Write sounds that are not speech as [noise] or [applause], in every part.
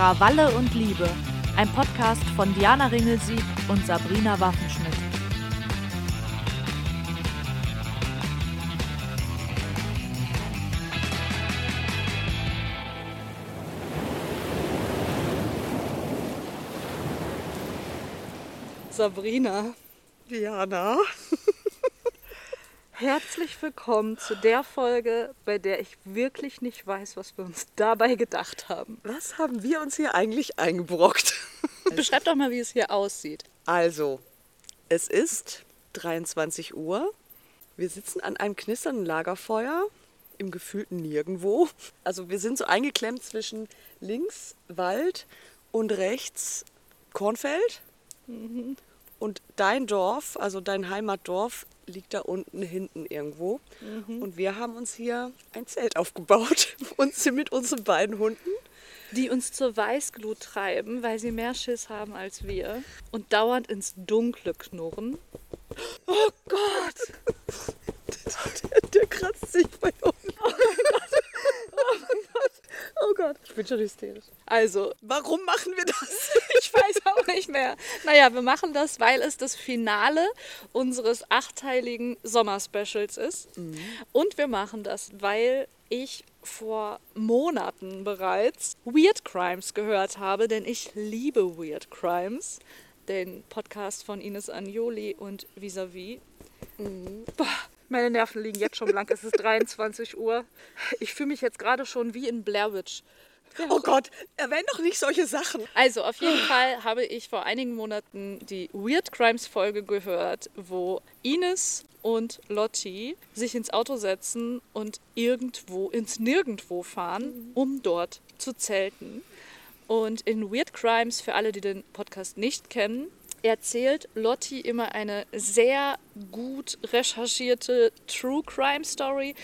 Krawalle und Liebe, ein Podcast von Diana Ringelsieg und Sabrina Waffenschmidt. Sabrina, Diana. Herzlich willkommen zu der Folge, bei der ich wirklich nicht weiß, was wir uns dabei gedacht haben. Was haben wir uns hier eigentlich eingebrockt? [laughs] Beschreib doch mal, wie es hier aussieht. Also, es ist 23 Uhr. Wir sitzen an einem knisternden Lagerfeuer im gefühlten Nirgendwo. Also wir sind so eingeklemmt zwischen links Wald und rechts Kornfeld. Und dein Dorf, also dein Heimatdorf, liegt da unten hinten irgendwo. Und wir haben uns hier ein Zelt aufgebaut [laughs] und sind mit unseren beiden Hunden Die uns zur Weißglut treiben, weil sie mehr Schiss haben als wir und dauernd ins Dunkle knurren. Oh Gott! Der, der kratzt sich bei uns. Oh Gott, ich bin schon hysterisch. Also, Warum machen wir das? Nicht mehr. Naja, wir machen das, weil es das Finale unseres achteiligen Sommerspecials ist. Und wir machen das, weil ich vor Monaten bereits Weird Crimes gehört habe, denn ich liebe Weird Crimes. Den Podcast von Ines Agnoli und Visavi. Boah, meine Nerven liegen jetzt schon blank. Es ist 23 Uhr. Ich fühle mich jetzt gerade schon wie in Blair Witch. Oh Gott, erwähnt doch nicht solche Sachen. Also auf jeden Fall habe ich vor einigen Monaten die Weird Crimes Folge gehört, wo Ines und Lotti sich ins Auto setzen und irgendwo ins Nirgendwo fahren, um dort zu zelten. Und in Weird Crimes, für alle, die den Podcast nicht kennen, erzählt Lotti immer eine sehr gut recherchierte True Crime Story,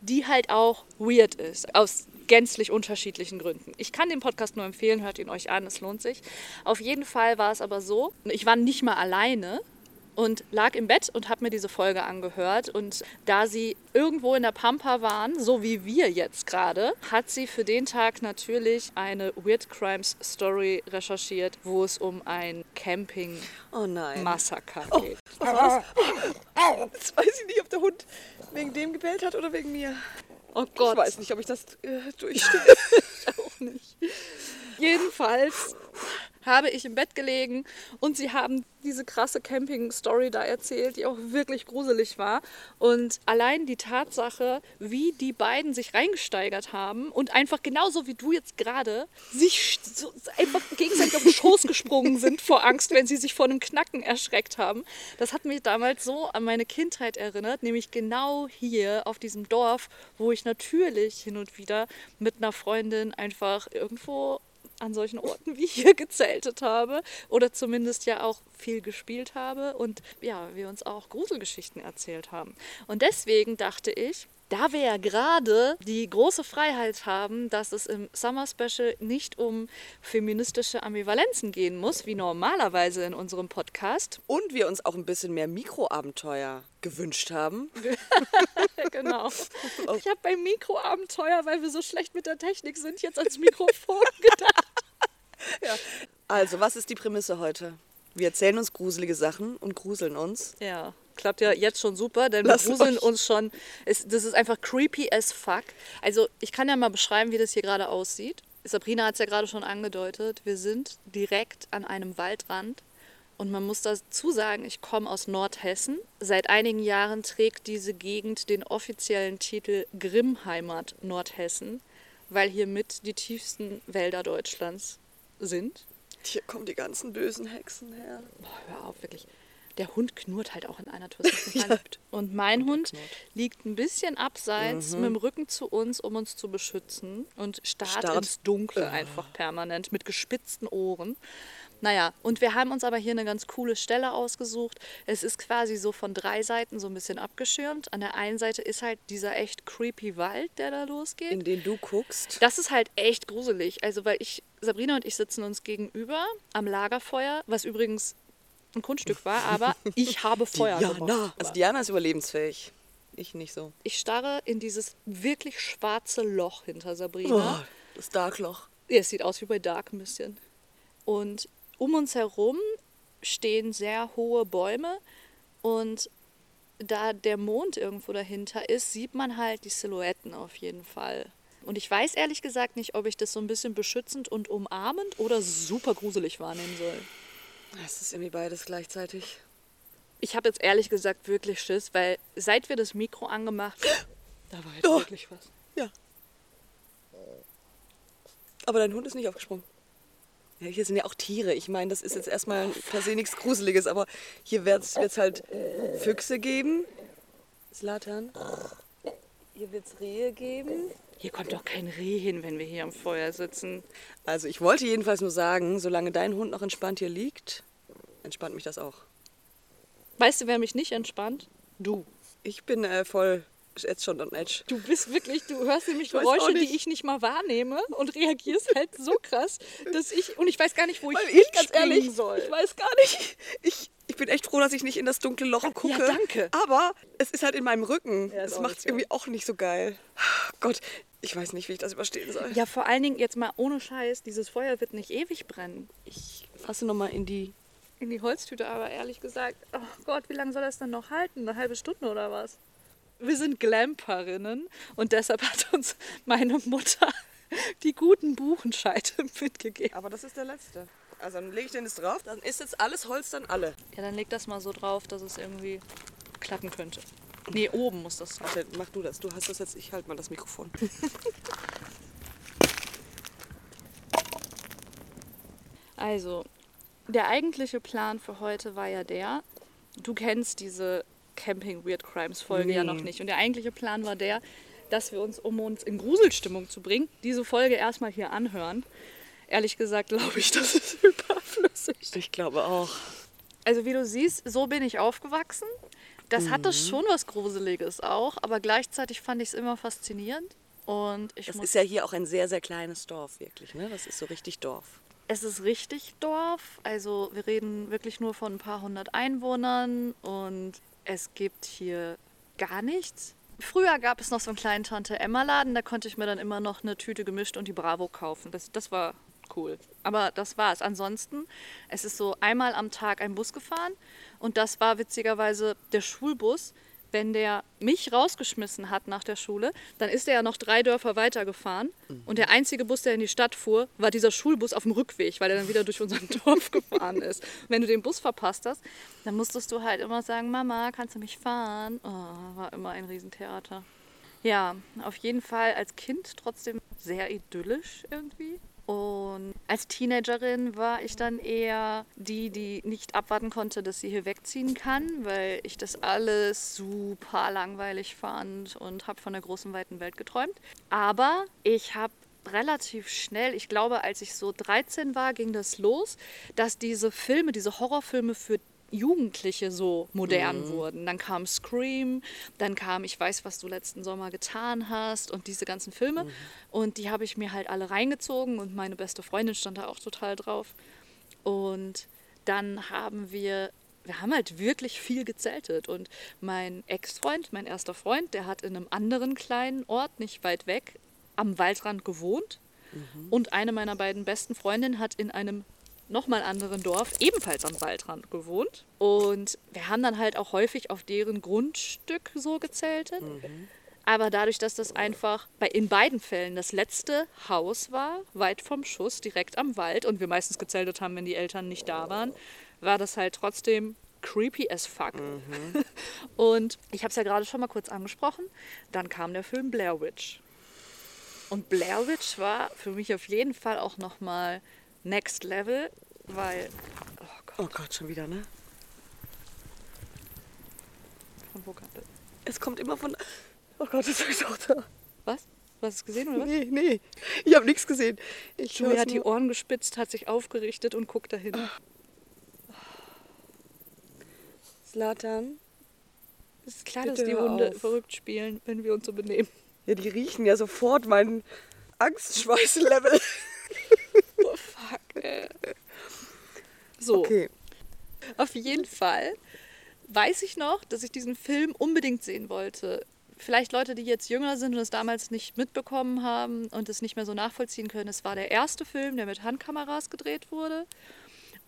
die halt auch weird ist. Aus gänzlich unterschiedlichen Gründen. Ich kann den Podcast nur empfehlen, hört ihn euch an, es lohnt sich. Auf jeden Fall war es aber so, ich war nicht mal alleine und lag im Bett und habe mir diese Folge angehört. Und da sie irgendwo in der Pampa waren, so wie wir jetzt gerade, hat sie für den Tag natürlich eine Weird Crimes Story recherchiert, wo es um ein Camping-Massaker Oh geht. Jetzt weiß ich nicht, ob der Hund wegen dem gebellt hat oder wegen mir. Oh Gott. Ich weiß nicht, ob ich das äh, durchstehe. [laughs] auch nicht. Jedenfalls habe ich im Bett gelegen und sie haben diese krasse Camping-Story da erzählt, die auch wirklich gruselig war. Und allein die Tatsache, wie die beiden sich reingesteigert haben und einfach genauso wie du jetzt gerade sich so einfach gegenseitig auf den Schoß gesprungen sind vor Angst, wenn sie sich vor einem Knacken erschreckt haben, das hat mich damals so an meine Kindheit erinnert, nämlich genau hier auf diesem Dorf, wo ich natürlich hin und wieder mit einer Freundin einfach irgendwo an solchen Orten [laughs] wie hier gezeltet habe oder zumindest ja auch viel gespielt habe und ja, wir uns auch Gruselgeschichten erzählt haben. Und deswegen dachte ich, da wir ja gerade die große Freiheit haben, dass es im Summer Special nicht um feministische Ambivalenzen gehen muss, wie normalerweise in unserem Podcast. Und wir uns auch ein bisschen mehr Mikroabenteuer gewünscht haben. [laughs] genau. Ich habe beim Mikroabenteuer, weil wir so schlecht mit der Technik sind, jetzt ans Mikrofon [laughs] gedacht. [laughs] Also, was ist die Prämisse heute? Wir erzählen uns gruselige Sachen und gruseln uns. Ja, klappt ja jetzt schon super, denn Lasst wir gruseln euch- uns schon. Es, das ist einfach creepy as fuck. Also, ich kann ja mal beschreiben, wie das hier gerade aussieht. Sabrina hat es ja gerade schon angedeutet. Wir sind direkt an einem Waldrand. Und man muss dazu sagen, ich komme aus Nordhessen. Seit einigen Jahren trägt diese Gegend den offiziellen Titel Grimmheimat Nordhessen, weil hier mit die tiefsten Wälder Deutschlands sind. Hier kommen die ganzen bösen Hexen her. Boah, hör auf, wirklich. Der Hund knurrt halt auch in einer Tour. verliebt. [laughs] Und mein Hund liegt ein bisschen abseits mit dem Rücken zu uns, um uns zu beschützen und starrt, Starrt. ins Dunkle einfach permanent mit gespitzten Ohren. Naja, und wir haben uns aber hier eine ganz coole Stelle ausgesucht. Es ist quasi so von drei Seiten so ein bisschen abgeschirmt. An der einen Seite ist halt dieser echt creepy Wald, der da losgeht. In den du guckst. Das ist halt echt gruselig. Also, weil ich, Sabrina und ich sitzen uns gegenüber am Lagerfeuer, was übrigens ein Kunststück war, aber [laughs] ich habe Feuer Diana. Also Diana ist überlebensfähig. Ich nicht so. Ich starre in dieses wirklich schwarze Loch hinter Sabrina. Oh, das Darkloch. Ja, es sieht aus wie bei Dark ein bisschen. Und um uns herum stehen sehr hohe Bäume und da der Mond irgendwo dahinter ist, sieht man halt die Silhouetten auf jeden Fall. Und ich weiß ehrlich gesagt nicht, ob ich das so ein bisschen beschützend und umarmend oder super gruselig wahrnehmen soll. Es ist irgendwie beides gleichzeitig. Ich habe jetzt ehrlich gesagt wirklich Schiss, weil seit wir das Mikro angemacht [gasps] da war jetzt Oh. wirklich was. Ja. Aber dein Hund ist nicht aufgesprungen. Ja, hier sind ja auch Tiere. Ich meine, das ist jetzt erstmal per se nichts Gruseliges, aber hier wird es halt Füchse geben. Slatan. Hier wird es Rehe geben. Hier kommt doch kein Reh hin, wenn wir hier am Feuer sitzen. Also ich wollte jedenfalls nur sagen, solange dein Hund noch entspannt hier liegt, entspannt mich das auch. Weißt du, wer mich nicht entspannt? Du. Ich bin äh, voll jetzt schon on edge. Du bist wirklich, du hörst nämlich auch Geräusche, die ich nicht mal wahrnehme und reagierst halt so krass, dass ich, und ich weiß gar nicht, wo ich, Weil ich ganz ehrlich, soll. ich weiß gar nicht. Ich, ich bin echt froh, dass ich nicht in das dunkle Loch gucke. danke. Aber es ist halt in meinem Rücken. Ja, das macht es irgendwie auch nicht so geil. Gott, ich weiß nicht, wie ich das überstehen soll. Ja, vor allen Dingen jetzt mal ohne Scheiß, dieses Feuer wird nicht ewig brennen. Ich fasse nochmal in die. In die Holztüte, aber ehrlich gesagt, oh Gott, wie lange soll das dann noch halten? Eine halbe Stunde oder was? Wir sind Glamperinnen und deshalb hat uns meine Mutter die guten Buchenscheite [laughs] mitgegeben. Aber das ist der letzte. Also dann lege ich den jetzt drauf. Dann ist jetzt alles Holz dann alle. Ja, dann leg das mal so drauf, dass es irgendwie klappen könnte. Nee, oben muss das sein. Warte, mach du das. Du hast das jetzt. Ich halte mal das Mikrofon. [laughs] Also, der eigentliche Plan für heute war ja der, du kennst diese Camping Weird Crimes Folge ja Nee. noch nicht. Und der eigentliche Plan war der, dass wir uns, um uns in Gruselstimmung zu bringen, diese Folge erstmal hier anhören. Ehrlich gesagt glaube ich, das ist [laughs] überflüssig. Ich glaube auch. Also wie du siehst, so bin ich aufgewachsen. Das hatte Mhm. schon was Gruseliges auch, aber gleichzeitig fand ich es immer faszinierend. Und ich Das ist ja hier auch ein sehr, sehr kleines Dorf, wirklich. Ne? Das ist so richtig Dorf. Es ist richtig Dorf, also wir reden wirklich nur von ein paar hundert Einwohnern und es gibt hier gar nichts. Früher gab es noch so einen kleinen Tante-Emma-Laden, da konnte ich mir dann immer noch eine Tüte gemischt und die Bravo kaufen. Das, das war cool. Aber das war's. Ansonsten, es ist so einmal am Tag ein Bus gefahren und das war witzigerweise der Schulbus. Wenn der mich rausgeschmissen hat nach der Schule, dann ist er ja noch drei Dörfer weitergefahren. Und der einzige Bus, der in die Stadt fuhr, war dieser Schulbus auf dem Rückweg, weil er dann wieder durch unser [laughs] Dorf gefahren ist. Und wenn du den Bus verpasst hast, dann musstest du halt immer sagen, Mama, kannst du mich fahren? Oh, war immer ein Riesentheater. Ja, auf jeden Fall als Kind trotzdem sehr idyllisch irgendwie. Und als Teenagerin war ich dann eher die, die nicht abwarten konnte, dass sie hier wegziehen kann, weil ich das alles super langweilig fand und habe von der großen, weiten Welt geträumt. Aber ich habe relativ schnell, ich glaube, als ich so 13 war, ging das los, dass diese Filme, diese Horrorfilme für Jugendliche so modern wurden. Dann kam Scream, dann kam Ich weiß, was du letzten Sommer getan hast und diese ganzen Filme. Und die habe ich mir halt alle reingezogen und meine beste Freundin stand da auch total drauf. Und dann haben wir, wir haben halt wirklich viel gezeltet. Und mein Ex-Freund, mein erster Freund, der hat in einem anderen kleinen Ort, nicht weit weg, am Waldrand gewohnt. Und eine meiner beiden besten Freundinnen hat in einem nochmal anderen Dorf ebenfalls am Waldrand gewohnt. Und wir haben dann halt auch häufig auf deren Grundstück so gezeltet. Aber dadurch, dass das einfach bei, in beiden Fällen das letzte Haus war, weit vom Schuss, direkt am Wald und wir meistens gezeltet haben, wenn die Eltern nicht da waren, war das halt trotzdem creepy as fuck. [laughs] Und ich habe es ja gerade schon mal kurz angesprochen. Dann kam der Film Blair Witch. Und Blair Witch war für mich auf jeden Fall auch nochmal Next Level, weil. Oh Gott, Oh Gott, schon wieder, ne? von wo kam das? Es kommt immer von. Oh Gott, jetzt ist auch da. Was? Du hast es gesehen oder was? Nee, nee. Ich habe nichts gesehen. Ich Julia hat die. Ohren gespitzt, hat sich aufgerichtet und guckt dahin. Slatan. Es ist klar, Bitte dass die Hunde auf. verrückt spielen, wenn wir uns so benehmen. Ja, die riechen ja sofort meinen Angstschweißlevel. [laughs] So, Okay. auf jeden Fall weiß ich noch, dass ich diesen Film unbedingt sehen wollte. vielleicht Leute, die jetzt jünger sind und es damals nicht mitbekommen haben und es nicht mehr so nachvollziehen können, es war der erste Film, der mit Handkameras gedreht wurde.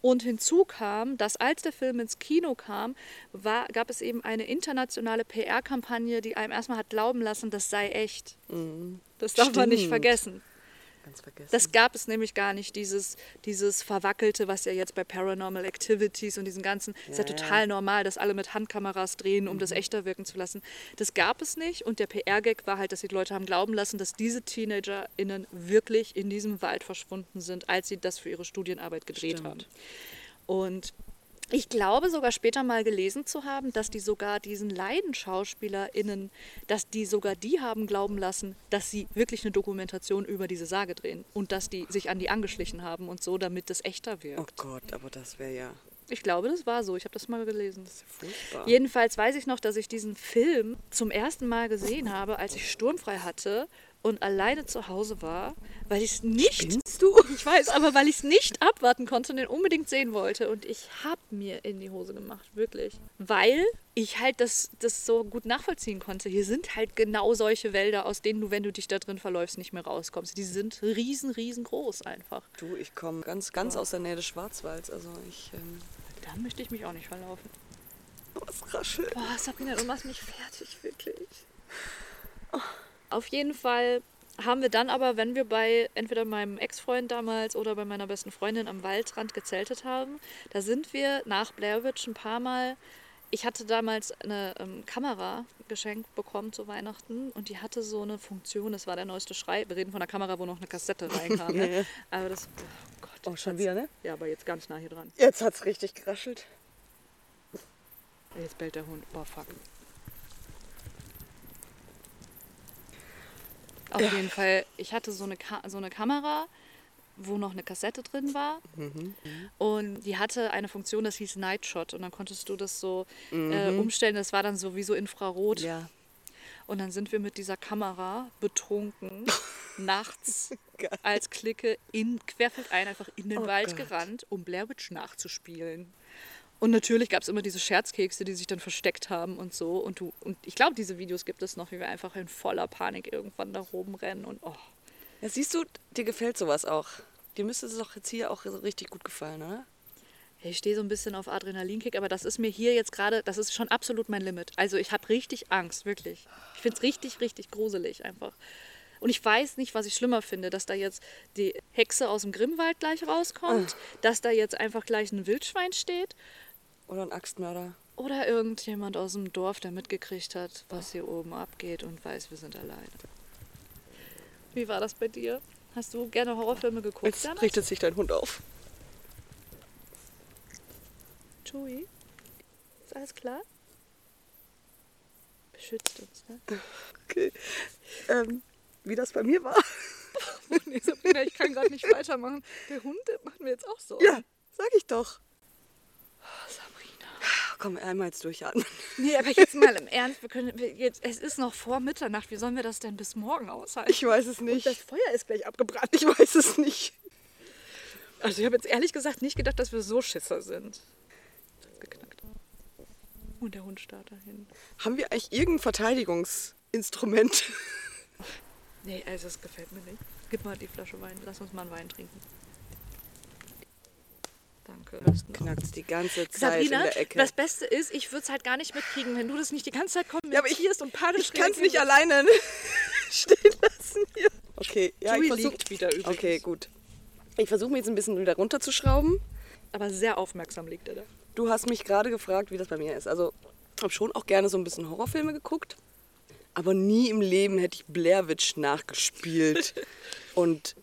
Und hinzu kam, dass als der Film ins Kino kam, war, gab es eben eine internationale PR-Kampagne, die einem erstmal hat glauben lassen, das sei echt. Das darf man nicht Stimmt. vergessen. Ganz vergessen. Das gab es nämlich gar nicht, dieses, dieses Verwackelte, was ja jetzt bei Paranormal Activities und diesen ganzen, ist ja Ja, ja. total normal, dass alle mit Handkameras drehen, um das echter wirken zu lassen. Das gab es nicht und der PR-Gag war halt, dass die Leute haben glauben lassen, dass diese TeenagerInnen wirklich in diesem Wald verschwunden sind, als sie das für ihre Studienarbeit gedreht Stimmt. haben. Und ich glaube sogar später mal gelesen zu haben, dass die sogar diesen LeidenschauspielerInnen, dass die sogar die haben glauben lassen, dass sie wirklich eine Dokumentation über diese Sage drehen und dass die sich an die angeschlichen haben und so, damit das echter oh wirkt. Gott, aber das wäre ja Ich glaube, das war so. Ich habe das mal gelesen. furchtbar. Jedenfalls weiß ich noch, dass ich diesen Film zum ersten Mal gesehen habe, als ich sturmfrei hatte und alleine zu Hause war, weil ich es nicht. Spinnst [laughs] du? Ich weiß, aber weil ich es nicht abwarten konnte und den unbedingt sehen wollte. Und ich habe mir in die Hose gemacht, wirklich. Weil ich halt das, das so gut nachvollziehen konnte. Hier sind halt genau solche Wälder, aus denen du, wenn du dich da drin verläufst, nicht mehr rauskommst. Die sind riesen, riesengroß einfach. Du, ich komme ganz, ganz aus der Nähe des Schwarzwalds. Also ich. Ähm, Da möchte ich mich auch nicht verlaufen. was raschelt. Boah, Sabrina, du machst mich fertig, wirklich. Auf jeden Fall haben wir dann aber, wenn wir bei entweder meinem Ex-Freund damals oder bei meiner besten Freundin am Waldrand gezeltet haben, da sind wir nach Blair Witch ein paar Mal. Ich hatte damals eine ähm, Kamera geschenkt bekommen zu Weihnachten und die hatte so eine Funktion, das war der neueste Schrei. Wir reden von einer Kamera, wo noch eine Kassette reinkam. Ja, Ne? [laughs] ja. Aber das, oh Gott. Oh, schon wieder, ne? Ja, aber jetzt ganz nah hier dran. Jetzt hat's richtig geraschelt. Jetzt bellt der Hund. Boah, fuck. Auf jeden Fall, ich hatte so eine, Ka so eine Kamera, wo noch eine Kassette drin war. Und die hatte eine Funktion, das hieß Nightshot. Und dann konntest du das so äh, umstellen. Das war dann so wie so Infrarot. Ja. Und dann sind wir mit dieser Kamera betrunken [laughs] nachts als Clique in querfeldein einfach in den Oh Wald Gott. gerannt, um Blair Witch nachzuspielen. Und natürlich gab es immer diese Scherzkekse, die sich dann versteckt haben und so. Und, du, und ich glaube, diese Videos gibt es noch, wie wir einfach in voller Panik irgendwann da oben rennen. Und oh, Ja, siehst du, dir gefällt sowas auch. Dir müsste es doch jetzt hier auch richtig gut gefallen, oder? ich stehe so ein bisschen auf Adrenalinkick, aber das ist mir hier jetzt gerade, das ist schon absolut mein Limit. Also ich habe richtig Angst, wirklich. Ich finde es richtig, richtig gruselig einfach. Und ich weiß nicht, was ich schlimmer finde, dass da jetzt die Hexe aus dem Grimmwald gleich rauskommt, dass da jetzt einfach gleich ein Wildschwein steht Oder ein Axtmörder. oder irgendjemand aus dem Dorf, der mitgekriegt hat, was hier oben abgeht und weiß, wir sind alleine. Wie war das bei dir? Hast du gerne Horrorfilme geguckt? Jetzt damals? richtet sich dein Hund auf. Joey? Ist alles klar? Beschützt uns, ne? Okay. Ähm, wie das bei mir war? [laughs] nee, Sabrina, ich kann gerade nicht weitermachen. Der Hund, macht mir jetzt auch so. Ja, sag ich doch. Sabrina. Komm, einmal jetzt durchatmen. Nee, aber jetzt mal im [laughs] Ernst, wir können, wir jetzt, es ist noch vor Mitternacht. Wie sollen wir das denn bis morgen aushalten? Ich weiß es Und nicht. das Feuer ist gleich abgebrannt. Ich weiß es nicht. Also ich habe jetzt ehrlich gesagt nicht gedacht, dass wir so Schisser sind. Geknackt. Und der Hund starrt dahin. Haben wir eigentlich irgendein Verteidigungsinstrument? Nee, also das gefällt mir nicht. Gib mal die Flasche Wein. Lass uns mal einen Wein trinken. Danke. Knackt die ganze Zeit Sabrina, in der Ecke. das Beste ist, ich würde es halt gar nicht mitkriegen, wenn du das nicht die ganze Zeit Ja, aber ich- kommentierst und panisch ich kann es nicht alleine [laughs] stehen lassen hier. Okay, ja, Joey ich versuch... liegt wieder übrigens. Okay, gut. Ich versuche mich jetzt ein bisschen wieder runterzuschrauben. Aber sehr aufmerksam liegt er da. Du hast mich gerade gefragt, wie das bei mir ist. Also, ich habe schon auch gerne so ein bisschen Horrorfilme geguckt. Aber nie im Leben hätte ich Blair Witch nachgespielt. [laughs] Und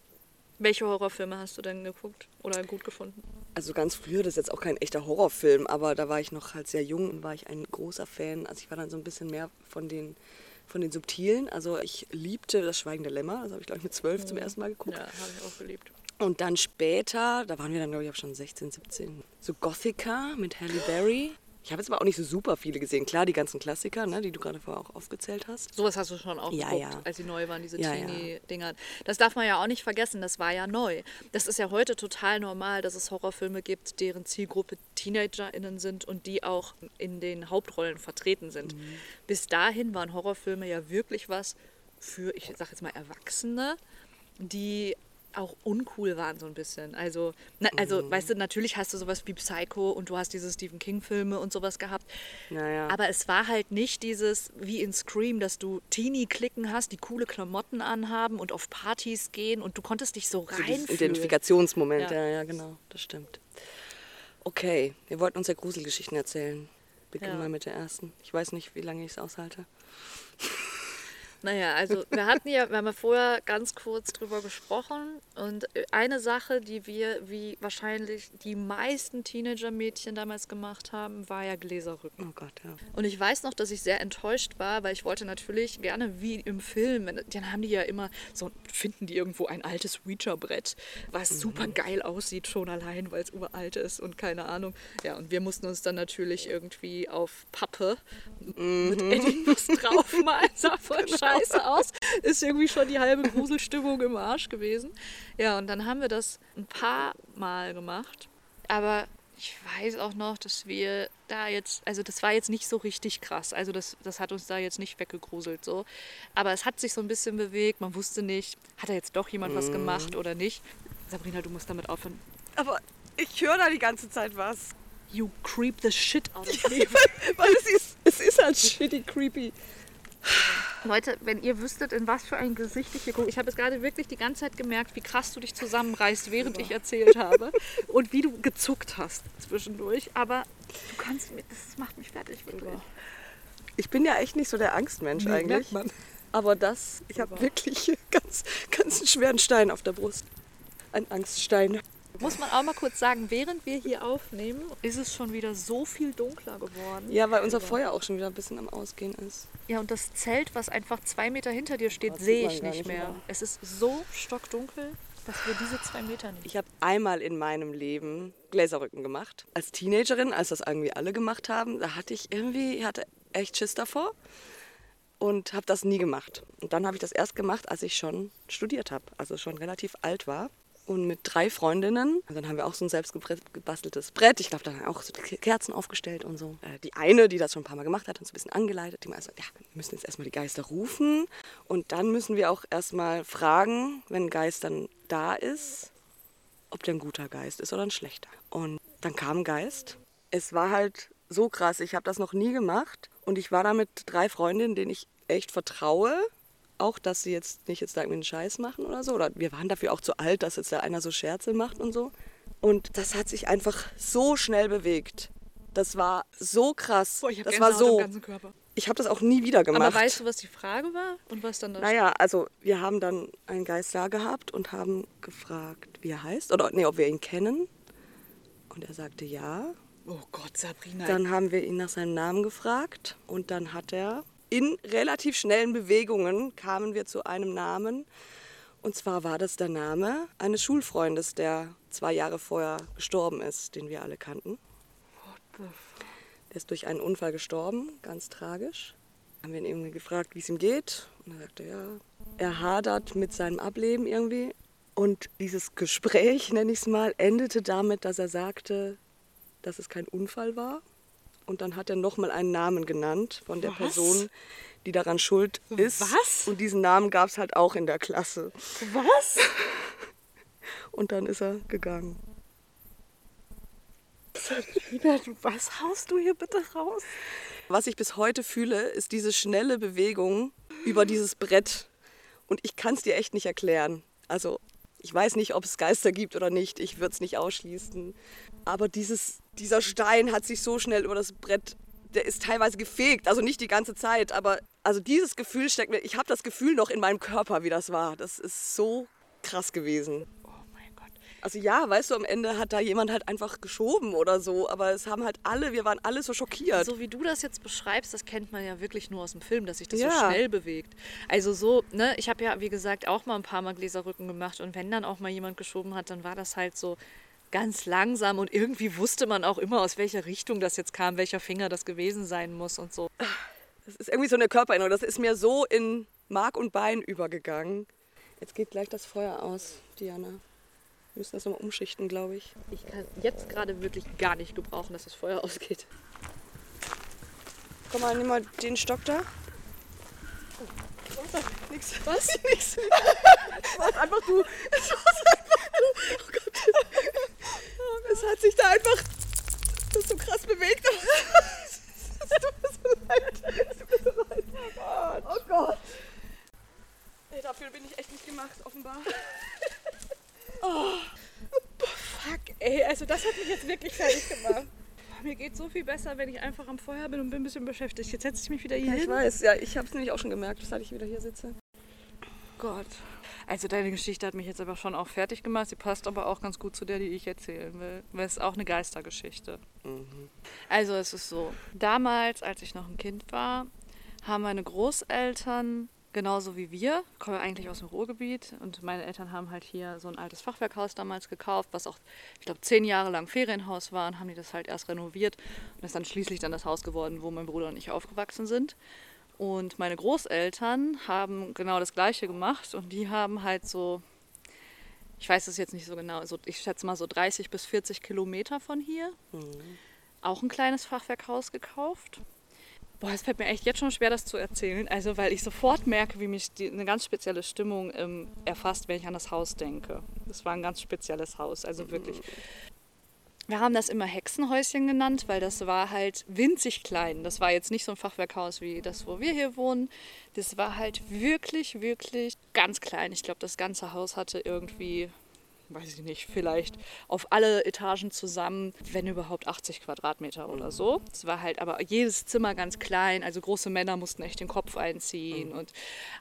Welche Horrorfilme hast du denn geguckt oder gut gefunden? also ganz früher, das ist jetzt auch kein echter Horrorfilm, aber da war ich noch halt sehr jung und war ich ein großer Fan. Also ich war dann so ein bisschen mehr von den, von den Subtilen. Also ich liebte das Schweigen der Lämmer. Das habe ich, glaube ich, mit zwölf zum ersten Mal geguckt. Ja, habe ich auch geliebt. Und dann später, da waren wir dann, glaube ich, auch schon 16, 17. So Gothica mit Halle Berry. Ich habe jetzt aber auch nicht so super viele gesehen. Klar, die ganzen Klassiker, ne, die du gerade vorher auch aufgezählt hast. Sowas hast du schon auch Ja, geguckt, ja. als sie neu waren, diese Ja, ja. Teenie-Dinger. Das darf man ja auch nicht vergessen, das war ja neu. Das ist ja heute total normal, dass es Horrorfilme gibt, deren Zielgruppe TeenagerInnen sind und die auch in den Hauptrollen vertreten sind. Mhm. Bis dahin waren Horrorfilme ja wirklich was für, ich sag jetzt mal, Erwachsene, die auch uncool waren so ein bisschen. Also, na, also Mhm. weißt du, natürlich hast du sowas wie Psycho und du hast diese Stephen King-Filme und sowas gehabt. Naja. Aber es war halt nicht dieses, wie in Scream, dass du Teenie-Klicken hast, die coole Klamotten anhaben und auf Partys gehen und du konntest dich so So dieses reinfühlen. Identifikationsmoment, Ja. ja. ja, genau, das stimmt. Okay, wir wollten uns ja Gruselgeschichten erzählen. Beginnen Ja. mal mit der ersten. Ich weiß nicht, wie lange ich es aushalte. Naja, also wir hatten ja, wir haben ja vorher ganz kurz drüber gesprochen und eine Sache, die wir, wie wahrscheinlich die meisten Teenager-Mädchen damals gemacht haben, war ja Gläserrücken. Oh Gott, ja. Und ich weiß noch, dass ich sehr enttäuscht war, weil ich wollte natürlich gerne wie im Film, dann haben die ja immer so, finden die irgendwo ein altes Ouija-Brett, was super geil aussieht schon allein, weil es uralt ist und keine Ahnung. Ja, und wir mussten uns dann natürlich irgendwie auf Pappe mit Edding was draufmalen, [laughs] sah voll scheiße aus. Ist irgendwie schon die halbe Gruselstimmung im Arsch gewesen. Ja, und dann haben wir das ein paar Mal gemacht. Aber ich weiß auch noch, dass wir da jetzt, also das war jetzt nicht so richtig krass. Also das, das hat uns da jetzt nicht weggegruselt so. Aber es hat sich so ein bisschen bewegt. Man wusste nicht, hat da jetzt doch jemand was gemacht oder nicht. Sabrina, du musst damit aufhören. Aber ich höre da die ganze Zeit was. You creep the shit out of [laughs] me. Weil es ist, es ist halt shitty creepy. [laughs] Leute, wenn ihr wüsstet, in was für ein Gesicht ich hier gucke. Ich habe jetzt gerade wirklich die ganze Zeit gemerkt, wie krass du dich zusammenreißt, während ich erzählt habe. Und wie du gezuckt hast zwischendurch. Aber du kannst mir, das macht mich fertig, wirklich. Ich bin ja echt nicht so der Angstmensch Nee, eigentlich. merkt man. Aber das, ich habe wirklich [laughs] ganz, ganz einen schweren Stein auf der Brust. Ein Angststein. Muss man auch mal kurz sagen, während wir hier aufnehmen, ist es schon wieder so viel dunkler geworden. Ja, weil unser Feuer auch schon wieder ein bisschen am Ausgehen ist. Ja, und das Zelt, was einfach zwei Meter hinter dir steht, sehe ich nicht nicht mehr. mehr. Es ist so stockdunkel, dass wir diese zwei Meter nicht. Ich habe einmal in meinem Leben Gläserrücken gemacht. Als Teenagerin, als das irgendwie alle gemacht haben, da hatte ich irgendwie, ich hatte echt Schiss davor und habe das nie gemacht. Und dann habe ich das erst gemacht, als ich schon studiert habe, also schon relativ alt war. Und mit drei Freundinnen. Und dann haben wir auch so ein selbst gebasteltes Brett. Ich glaube, dann auch so die Kerzen aufgestellt und so. Äh, Die eine, die das schon ein paar Mal gemacht hat, hat uns ein bisschen angeleitet. Die meinte so, ja, wir müssen jetzt erstmal die Geister rufen. Und dann müssen wir auch erstmal fragen, wenn ein Geist dann da ist, ob der ein guter Geist ist oder ein schlechter. Und dann kam ein Geist. Es war halt so krass. Ich habe das noch nie gemacht. Und ich war da mit drei Freundinnen, denen ich echt vertraue. Auch, dass sie jetzt nicht jetzt da irgendwie einen Scheiß machen oder so. Oder wir waren dafür auch zu alt, dass jetzt da einer so Scherze macht und so. Und das hat sich einfach so schnell bewegt. Das war so krass. das war so. Ich habe das auch nie wieder gemacht. Aber weißt du, was die Frage war und was dann das? Naja, also wir haben dann einen Geist da gehabt und haben gefragt, wie er heißt oder nee, ob wir ihn kennen. Und er sagte ja. Oh Gott, Sabrina. Dann haben wir ihn nach seinem Namen gefragt und dann hat er in relativ schnellen Bewegungen kamen wir zu einem Namen. Und zwar war das der Name eines Schulfreundes, der zwei Jahre vorher gestorben ist, den wir alle kannten. Der ist durch einen Unfall gestorben, ganz tragisch. Haben wir ihn irgendwie gefragt, wie es ihm geht. Und er sagte, ja, er hadert mit seinem Ableben irgendwie. Und dieses Gespräch, nenne ich es mal, endete damit, dass er sagte, dass es kein Unfall war. Und dann hat er nochmal einen Namen genannt von der Was? Person, die daran schuld ist. Was? Und diesen Namen gab es halt auch in der Klasse. Was? [laughs] Und dann ist er gegangen. Du, was haust du hier bitte raus? Was ich bis heute fühle, ist diese schnelle Bewegung über dieses Brett. Und ich kann es dir echt nicht erklären. Also, ich weiß nicht, ob es Geister gibt oder nicht. Ich würde es nicht ausschließen. Aber dieses, dieser Stein hat sich so schnell über das Brett, der ist teilweise gefegt. Also nicht die ganze Zeit, aber also dieses Gefühl steckt mir. Ich habe das Gefühl noch in meinem Körper, wie das war. Das ist so krass gewesen. Oh mein Gott. Also ja, weißt du, am Ende hat da jemand halt einfach geschoben oder so, aber es haben halt alle, wir waren alle so schockiert. So wie du das jetzt beschreibst, das kennt man ja wirklich nur aus dem Film, dass sich das Ja. so schnell bewegt. Also so, ne, ich habe ja, wie gesagt, auch mal ein paar Mal Gläserrücken gemacht und wenn dann auch mal jemand geschoben hat, dann war das halt so ganz langsam und irgendwie wusste man auch immer, aus welcher Richtung das jetzt kam, welcher Finger das gewesen sein muss und so. Das ist irgendwie so eine Körpererinnerung. Das ist mir so in Mark und Bein übergegangen. Jetzt geht gleich das Feuer aus, Diana. Wir müssen das nochmal umschichten, glaube ich. Ich kann jetzt gerade wirklich gar nicht gebrauchen, dass das Feuer ausgeht. Komm mal, nimm mal den Stock da. Nix. Was? [laughs] Nix. [laughs] War einfach du. Es hat sich da einfach das so krass bewegt. [laughs] Es tut mir so leid. Es tut mir so leid. Oh Gott. Dafür bin ich echt nicht gemacht, offenbar. [laughs] Oh. Fuck, ey, also das hat mich jetzt wirklich fertig gemacht. Mir geht so viel besser, wenn ich einfach am Feuer bin und bin ein bisschen beschäftigt. Jetzt setze ich mich wieder hier Ja, ich hin. weiß. Ja, ich habe es nämlich auch schon gemerkt, seit ich wieder hier sitze. Gott. Also deine Geschichte hat mich jetzt aber schon auch fertig gemacht. Sie passt aber auch ganz gut zu der, die ich erzählen will. Weil es ist auch eine Geistergeschichte. Also es ist so. Damals, als ich noch ein Kind war, haben meine Großeltern, genauso wie wir, kommen eigentlich aus dem Ruhrgebiet. Und meine Eltern haben halt hier so ein altes Fachwerkhaus damals gekauft, was auch, ich glaube, zehn Jahre lang Ferienhaus war. Und haben die das halt erst renoviert. Und ist dann schließlich dann das Haus geworden, wo mein Bruder und ich aufgewachsen sind. Und meine Großeltern haben genau das Gleiche gemacht und die haben halt so, ich weiß es jetzt nicht so genau, so, ich schätze mal so 30 bis 40 Kilometer von hier, auch ein kleines Fachwerkhaus gekauft. Boah, es fällt mir echt jetzt schon schwer, das zu erzählen, also weil ich sofort merke, wie mich die, eine ganz spezielle Stimmung ähm, erfasst, wenn ich an das Haus denke. Das war ein ganz spezielles Haus, also wirklich. Wir haben das immer Hexenhäuschen genannt, weil das war halt winzig klein. Das war jetzt nicht so ein Fachwerkhaus wie das, wo wir hier wohnen. Das war halt wirklich, wirklich ganz klein. Ich glaube, das ganze Haus hatte irgendwie, weiß ich nicht, vielleicht auf alle Etagen zusammen, wenn überhaupt 80 Quadratmeter oder so. Es war halt aber jedes Zimmer ganz klein. Also große Männer mussten echt den Kopf einziehen und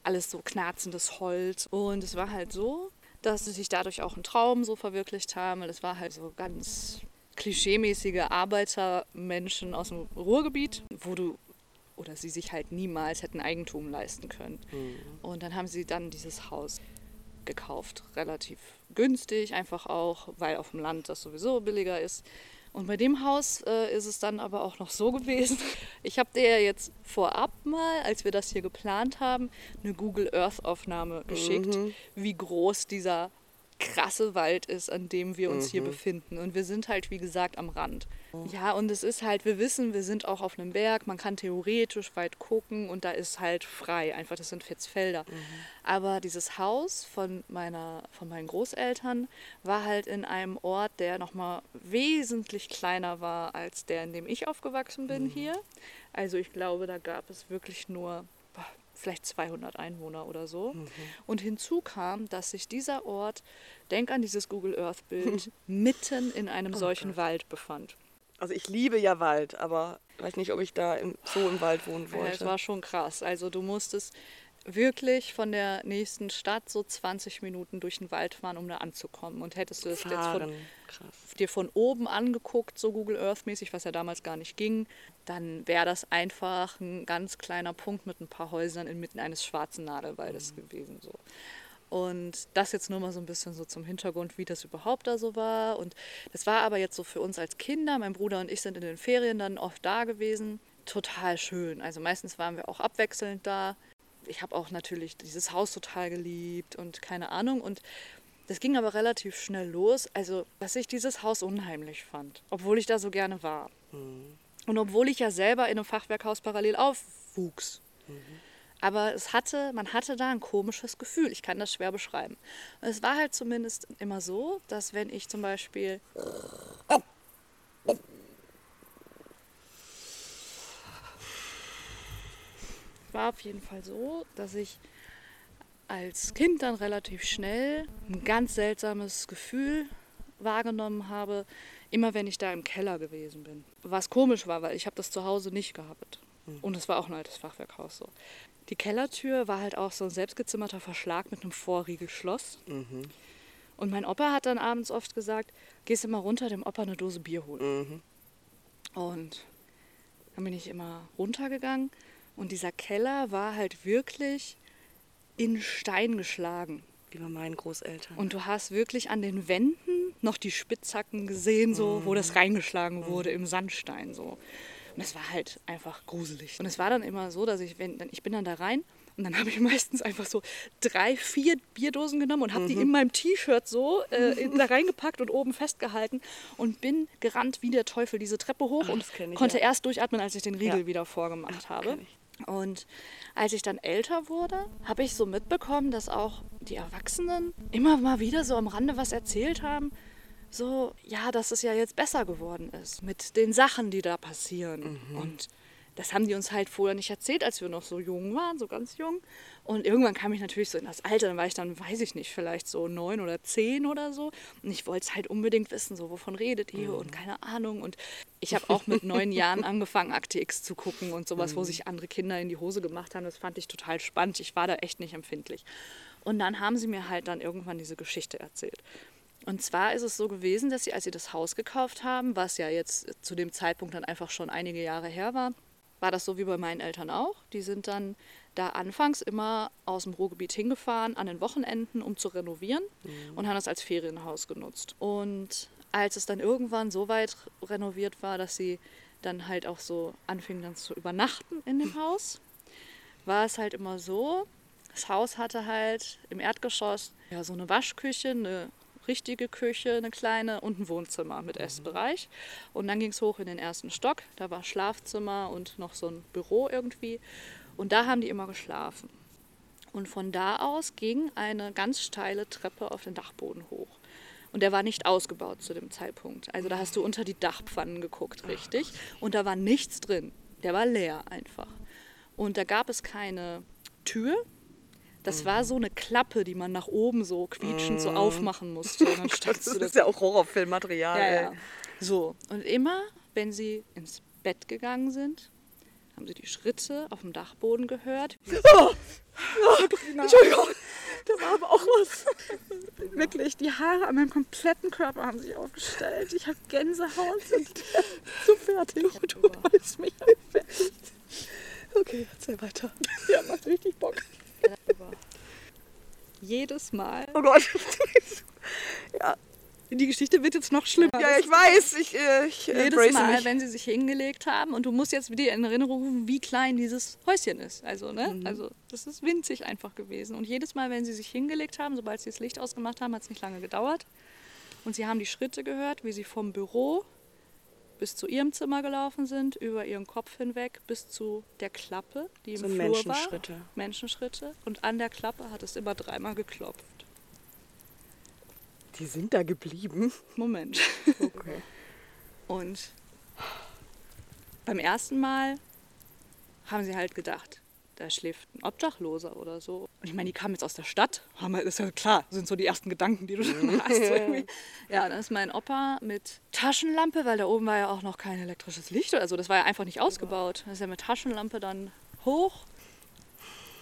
alles so knarzendes Holz. Und es war halt so, dass sie sich dadurch auch einen Traum so verwirklicht haben. Und es war halt so ganz klischeemäßige Arbeitermenschen aus dem Ruhrgebiet, wo du oder sie sich halt niemals hätten Eigentum leisten können. Und dann haben sie dann dieses Haus gekauft, relativ günstig, einfach auch, weil auf dem Land das sowieso billiger ist. Und bei dem Haus äh, ist es dann aber auch noch so gewesen. [laughs] Ich habe dir ja jetzt vorab mal, als wir das hier geplant haben, eine Google Earth Aufnahme geschickt, wie groß dieser krasse Wald ist, an dem wir uns hier befinden. Und wir sind halt, wie gesagt, am Rand. Ja, und es ist halt, wir wissen, wir sind auch auf einem Berg, man kann theoretisch weit gucken und da ist halt frei, einfach, das sind jetzt Felder. Aber dieses Haus von, meiner, von meinen Großeltern war halt in einem Ort, der nochmal wesentlich kleiner war als der, in dem ich aufgewachsen bin hier. Also ich glaube, da gab es wirklich nur vielleicht 200 Einwohner oder so. Und hinzu kam, dass sich dieser Ort, denk an dieses Google Earth Bild, [laughs] mitten in einem solchen Wald befand. Also ich liebe ja Wald, aber ich weiß nicht, ob ich da im, so im Wald wohnen Ja, es wollte. war schon krass. Also du musstest wirklich von der nächsten Stadt so 20 Minuten durch den Wald fahren, um da anzukommen. Und hättest du das jetzt von, dir von oben angeguckt, so Google Earth mäßig, was ja damals gar nicht ging, dann wäre das einfach ein ganz kleiner Punkt mit ein paar Häusern inmitten eines schwarzen Nadelwaldes gewesen. So. Und das jetzt nur mal so ein bisschen so zum Hintergrund, wie das überhaupt da so war. Und das war aber jetzt so für uns als Kinder. Mein Bruder und ich sind in den Ferien dann oft da gewesen. Total schön. Also meistens waren wir auch abwechselnd da. Ich habe auch natürlich dieses Haus total geliebt und keine Ahnung. Und das ging aber relativ schnell los. Also, dass ich dieses Haus unheimlich fand, obwohl ich da so gerne war. Und obwohl ich ja selber in einem Fachwerkhaus parallel aufwuchs. Aber es hatte, man hatte da ein komisches Gefühl. Ich kann das schwer beschreiben. Und es war halt zumindest immer so, dass wenn ich zum Beispiel war auf jeden Fall so, dass ich als Kind dann relativ schnell ein ganz seltsames Gefühl wahrgenommen habe, immer wenn ich da im Keller gewesen bin. Was komisch war, weil ich habe das zu Hause nicht gehabt. Und es war auch ein altes Fachwerkhaus so. Die Kellertür war halt auch so ein selbstgezimmerter Verschlag mit einem Vorriegelschloss. Und mein Opa hat dann abends oft gesagt, gehst du mal runter, dem Opa eine Dose Bier holen. Und dann bin ich immer runtergegangen und dieser Keller war halt wirklich in Stein geschlagen. Wie bei meinen Großeltern. Und du hast wirklich an den Wänden noch die Spitzhacken gesehen, so, wo das reingeschlagen wurde im Sandstein. So. Und es war halt einfach gruselig. Und es war dann immer so, dass ich, wenn, ich bin dann da rein und dann [laughs] habe ich meistens einfach so drei, vier Bierdosen genommen und habe die in meinem T-Shirt so äh, da reingepackt und oben festgehalten und bin gerannt wie der Teufel diese Treppe hoch Ach, und ich, konnte ja. erst durchatmen, als ich den Riegel Ja. wieder vorgemacht habe. Und als ich dann älter wurde, habe ich so mitbekommen, dass auch die Erwachsenen immer mal wieder so am Rande was erzählt haben. So, ja, dass es ja jetzt besser geworden ist mit den Sachen, die da passieren. Und das haben die uns halt vorher nicht erzählt, als wir noch so jung waren, so ganz jung. Und irgendwann kam ich natürlich so in das Alter, dann war ich dann, weiß ich nicht, vielleicht so neun oder zehn oder so. Und ich wollte es halt unbedingt wissen, so wovon redet ihr und keine Ahnung. Und ich habe auch mit neun [laughs] Jahren angefangen, Akte X zu gucken und sowas, wo sich andere Kinder in die Hose gemacht haben. Das fand ich total spannend. Ich war da echt nicht empfindlich. Und dann haben sie mir halt dann irgendwann diese Geschichte erzählt. Und zwar ist es so gewesen, dass sie, als sie das Haus gekauft haben, was ja jetzt zu dem Zeitpunkt dann einfach schon einige Jahre her war, war das so wie bei meinen Eltern auch. Die sind dann da anfangs immer aus dem Ruhrgebiet hingefahren an den Wochenenden, um zu renovieren und haben das als Ferienhaus genutzt. Und als es dann irgendwann so weit renoviert war, dass sie dann halt auch so anfingen dann zu übernachten in dem [laughs] Haus, war es halt immer so, das Haus hatte halt im Erdgeschoss ja, so eine Waschküche, eine richtige Küche, eine kleine und ein Wohnzimmer mit Essbereich. Und dann ging es hoch in den ersten Stock. Da war Schlafzimmer und noch so ein Büro irgendwie. Und da haben die immer geschlafen. Und von da aus ging eine ganz steile Treppe auf den Dachboden hoch. Und der war nicht ausgebaut zu dem Zeitpunkt. Also da hast du unter die Dachpfannen geguckt, richtig. Und da war nichts drin. Der war leer einfach. Und da gab es keine Tür. Das war so eine Klappe, die man nach oben so quietschend so aufmachen [laughs] musste. Und dann standst Das ist ja auch Horrorfilmmaterial. ja, ja. So, und immer, wenn sie ins Bett gegangen sind, haben sie die Schritte auf dem Dachboden gehört. [laughs] Entschuldigung, da war aber auch was. Wirklich, die Haare an meinem kompletten Körper haben sich aufgestellt. Ich habe Gänsehaut und [laughs] so fertig. Du bist mich fertig. Okay, erzähl weiter. Ja, macht richtig Bock. [laughs] Jedes Mal. Oh Gott. [laughs] ja, Die Geschichte wird jetzt noch schlimmer. ja, ich weiß. Ich, äh, ich Jedes Mal, mich. wenn sie sich hingelegt haben und du musst jetzt dir in Erinnerung rufen, wie klein dieses Häuschen ist. Also, ne? Mhm. Also, das ist winzig einfach gewesen. Und jedes Mal, wenn sie sich hingelegt haben, sobald sie das Licht ausgemacht haben, hat es nicht lange gedauert. Und sie haben die Schritte gehört, wie sie vom Büro bis zu ihrem Zimmer gelaufen sind, über ihren Kopf hinweg bis zu der Klappe, die im So Flur Menschenschritte. war. Menschenschritte. Und an der Klappe hat es immer dreimal geklopft. Die sind da geblieben. Moment. Okay. Und beim ersten Mal haben sie halt gedacht, da schläft ein Obdachloser oder so. Und ich meine, die kamen jetzt aus der Stadt. Halt- ist ja klar, sind so die ersten Gedanken, die du dann hast. Irgendwie. Ja, dann ist mein Opa mit Taschenlampe, weil da oben war ja auch noch kein elektrisches Licht. Also das war ja einfach nicht ausgebaut. Dann ist er mit Taschenlampe dann hoch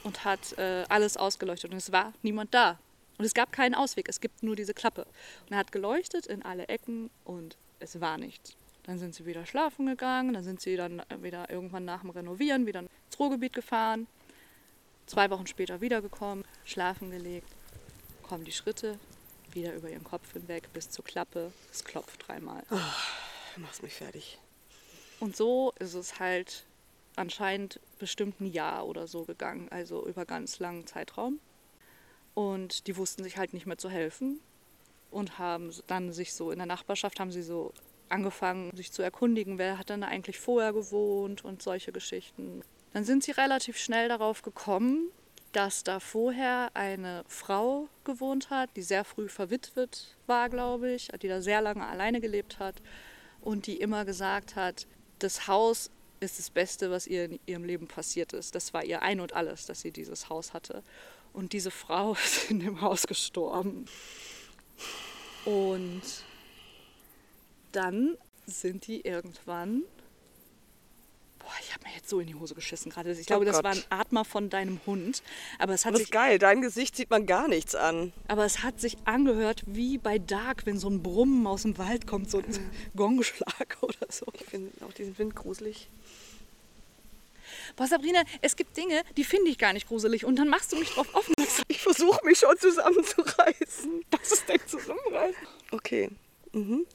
und hat äh, alles ausgeleuchtet. Und es war niemand da. Und es gab keinen Ausweg, es gibt nur diese Klappe. Und er hat geleuchtet in alle Ecken und es war nichts. Dann sind sie wieder schlafen gegangen, dann sind sie dann wieder irgendwann nach dem Renovieren wieder ins Ruhrgebiet gefahren. Zwei Wochen später wiedergekommen, schlafen gelegt, kommen die Schritte wieder über ihren Kopf hinweg bis zur Klappe. Es klopft dreimal. Du machst mich fertig. Und so ist es halt anscheinend bestimmt ein Jahr oder so gegangen, also über ganz langen Zeitraum. Und die wussten sich halt nicht mehr zu helfen und haben dann sich so in der Nachbarschaft haben sie so angefangen, sich zu erkundigen, wer hat denn da eigentlich vorher gewohnt und solche Geschichten. Dann sind sie relativ schnell darauf gekommen, dass da vorher eine Frau gewohnt hat, die sehr früh verwitwet war, glaube ich, die da sehr lange alleine gelebt hat und die immer gesagt hat, das Haus ist das Beste, was ihr in ihrem Leben passiert ist. Das war ihr Ein und alles, dass sie dieses Haus hatte. Und diese Frau [laughs] ist in dem Haus gestorben. Und dann sind die irgendwann. Boah, ich habe mir jetzt so in die Hose geschissen gerade. Ich glaube, das Gott. war ein Atmer von deinem Hund. Aber es, hat Das ist sich, geil. Dein Gesicht sieht man gar nichts an. aber es hat sich angehört wie bei Dark, wenn so ein Brummen aus dem Wald kommt, so ein [laughs] Gongschlag oder so. Ich finde auch diesen Wind gruselig. Boah, Sabrina, es gibt Dinge, die finde ich gar nicht gruselig. Und dann machst du mich drauf aufmerksam. Ich versuche mich schon zusammenzureißen. Das ist dein Zusammenreißen. Okay. Mhm.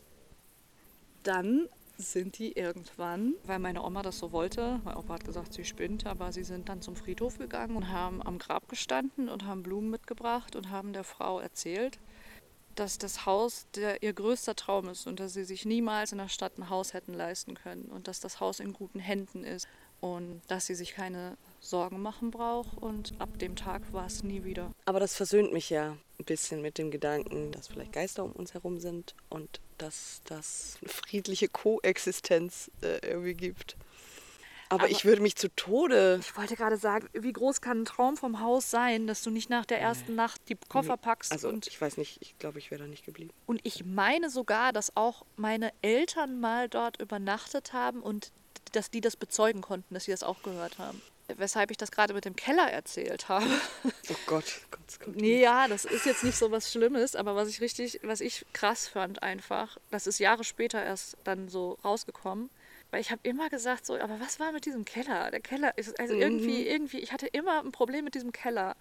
Dann sind die irgendwann, weil meine Oma das so wollte, mein Opa hat gesagt, sie spinnt, aber sie sind dann zum Friedhof gegangen und haben am Grab gestanden und haben Blumen mitgebracht und haben der Frau erzählt, dass das Haus der, ihr größter Traum ist und dass sie sich niemals in der Stadt ein Haus hätten leisten können und dass das Haus in guten Händen ist und dass sie sich keine Sorgen machen braucht und ab dem Tag war es nie wieder. Aber das versöhnt mich ja ein bisschen mit dem Gedanken, dass vielleicht Geister um uns herum sind und dass das eine friedliche Koexistenz äh, irgendwie gibt. Aber, Aber- ich würde mich zu Tode. Ich wollte gerade sagen, wie groß kann ein Traum vom Haus sein, dass du nicht nach der ersten Nacht die Koffer packst Also und ich weiß nicht, ich glaube, ich wäre da nicht geblieben. Und ich meine sogar, dass auch meine Eltern mal dort übernachtet haben und dass die das bezeugen konnten, dass sie das auch gehört haben. Weshalb ich das gerade mit dem Keller erzählt habe. Oh Gott, Gott, Gott. Nee, ja, das ist jetzt nicht so was Schlimmes, aber was ich richtig, was ich krass fand einfach, das ist Jahre später erst dann so rausgekommen. Weil ich habe immer gesagt, so, aber was war mit diesem Keller? Der Keller ist, also irgendwie, irgendwie, ich hatte immer ein Problem mit diesem Keller.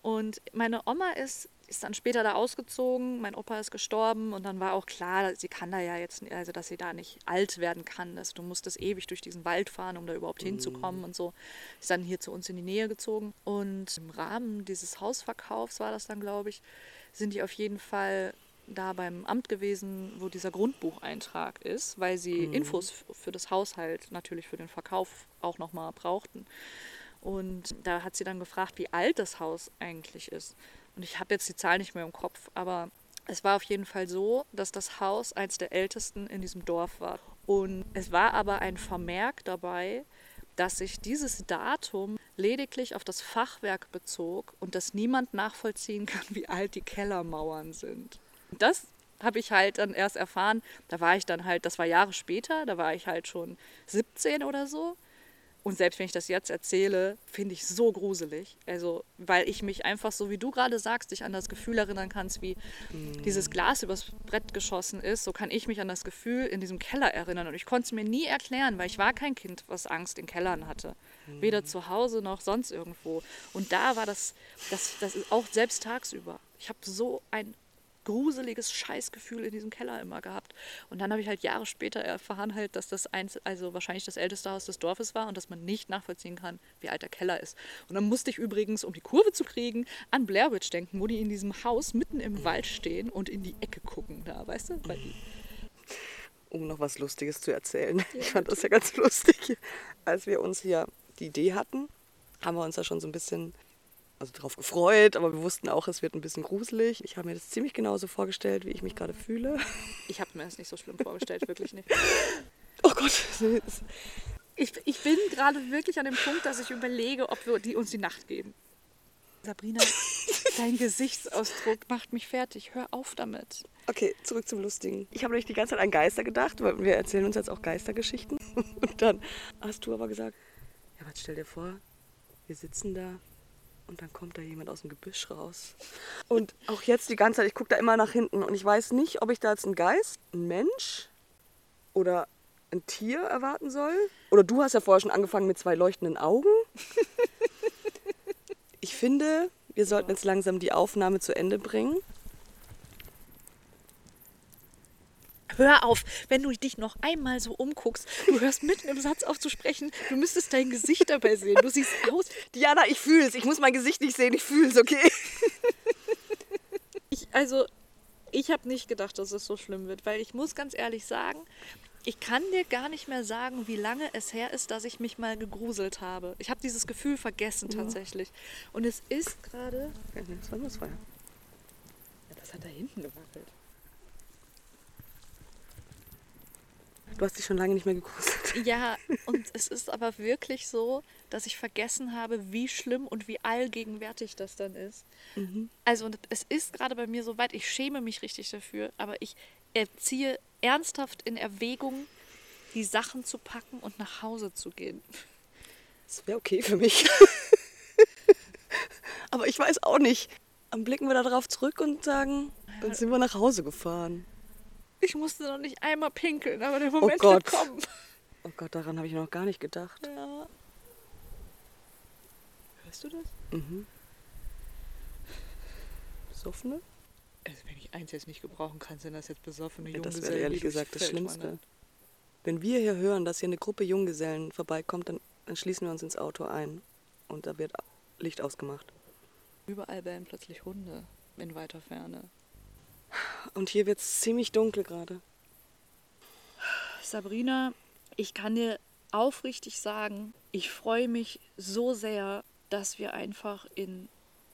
Und meine Oma ist, ist dann später da ausgezogen, mein Opa ist gestorben und dann war auch klar, sie kann da ja jetzt, also dass sie da nicht alt werden kann. Also du musstest ewig durch diesen Wald fahren, um da überhaupt hinzukommen und so. Ist dann hier zu uns in die Nähe gezogen. Und im Rahmen dieses Hausverkaufs war das dann, glaube ich, sind die auf jeden Fall da beim Amt gewesen, wo dieser Grundbucheintrag ist, weil sie Infos f- für das Haushalt natürlich für den Verkauf auch nochmal brauchten. Und da hat sie dann gefragt, wie alt das Haus eigentlich ist. Und ich habe jetzt die Zahl nicht mehr im Kopf, aber es war auf jeden Fall so, dass das Haus eins der ältesten in diesem Dorf war. Und es war aber ein Vermerk dabei, dass sich dieses Datum lediglich auf das Fachwerk bezog und dass niemand nachvollziehen kann, wie alt die Kellermauern sind. Das habe ich halt dann erst erfahren. Da war ich dann halt, das war Jahre später, da war ich halt schon 17 oder so. Und selbst wenn ich das jetzt erzähle, finde ich so gruselig. Also, weil ich mich einfach, so wie du gerade sagst, dich an das Gefühl erinnern kannst, wie dieses Glas übers Brett geschossen ist, so kann ich mich an das Gefühl in diesem Keller erinnern. Und ich konnte es mir nie erklären, weil ich war kein Kind, was Angst in Kellern hatte. Weder zu Hause noch sonst irgendwo. Und da war das, das, das ist auch selbst tagsüber. Ich habe so ein gruseliges Scheißgefühl in diesem Keller immer gehabt. Und dann habe ich halt Jahre später erfahren halt, dass das eins, also wahrscheinlich das älteste Haus des Dorfes war und dass man nicht nachvollziehen kann, wie alt der Keller ist. Und dann musste ich übrigens, um die Kurve zu kriegen, an Blair Witch denken, wo die in diesem Haus mitten im Wald stehen und in die Ecke gucken da, weißt du? [laughs] Um noch was Lustiges zu erzählen. Ich fand das ja ganz lustig. Als wir uns hier die Idee hatten, haben wir uns da schon so ein bisschen also drauf gefreut, aber wir wussten auch, es wird ein bisschen gruselig. Ich habe mir das ziemlich genauso vorgestellt, wie ich mich gerade fühle. ich habe mir das nicht so schlimm vorgestellt, wirklich nicht. [laughs] Oh Gott, Ich, ich bin gerade wirklich an dem Punkt, dass ich überlege, ob wir die uns die Nacht geben. Sabrina, [laughs] dein Gesichtsausdruck macht mich fertig. Hör auf damit. Okay, zurück zum Lustigen. Ich habe nämlich die ganze Zeit an Geister gedacht, weil wir erzählen uns jetzt auch Geistergeschichten. [laughs] Und dann hast du aber gesagt, ja, was stell dir vor, wir sitzen da und dann kommt da jemand aus dem Gebüsch raus. Und auch jetzt die ganze Zeit, ich gucke da immer nach hinten und ich weiß nicht, ob ich da jetzt einen Geist, einen Mensch oder ein Tier erwarten soll. Oder du hast ja vorher schon angefangen mit zwei leuchtenden Augen. Ich finde, wir sollten jetzt langsam die Aufnahme zu Ende bringen. Hör auf, wenn du dich noch einmal so umguckst, du hörst mitten im Satz auf zu sprechen, du müsstest dein Gesicht dabei sehen. Du siehst aus. Diana, ich fühle es. Ich muss mein Gesicht nicht sehen. Ich fühle es, okay? Ich, also, ich habe nicht gedacht, dass es so schlimm wird, weil ich muss ganz ehrlich sagen, ich kann dir gar nicht mehr sagen, wie lange es her ist, dass ich mich mal gegruselt habe. Ich habe dieses Gefühl vergessen tatsächlich. Und es ist gerade. Ja, das hat da hinten gewackelt. Du hast dich schon lange nicht mehr gegruselt. [laughs] Ja, und es ist aber wirklich so, dass ich vergessen habe, wie schlimm und wie allgegenwärtig das dann ist. Also und es ist gerade bei mir so weit, ich schäme mich richtig dafür, aber ich erziehe ernsthaft in Erwägung, die Sachen zu packen und nach Hause zu gehen. Das wäre okay für mich. [laughs] Aber ich weiß auch nicht. Dann blicken wir da drauf zurück und sagen, dann sind wir nach Hause gefahren. Ich musste noch nicht einmal pinkeln, aber der Moment Gott. wird kommen. Oh Gott, daran habe ich noch gar nicht gedacht. Ja. Weißt du das? Mhm. Besoffene? Also wenn ich eins jetzt nicht gebrauchen kann, sind das jetzt besoffene Ja, das Junggesellen, wäre ehrlich gesagt das Schlimmste. Wenn wir hier hören, dass hier eine Gruppe Junggesellen vorbeikommt, dann, dann schließen wir uns ins Auto ein. Und da wird Licht ausgemacht. Überall bellen plötzlich Hunde in weiter Ferne. Und hier wird es ziemlich dunkel gerade. Sabrina, ich kann dir aufrichtig sagen, ich freue mich so sehr, dass wir einfach in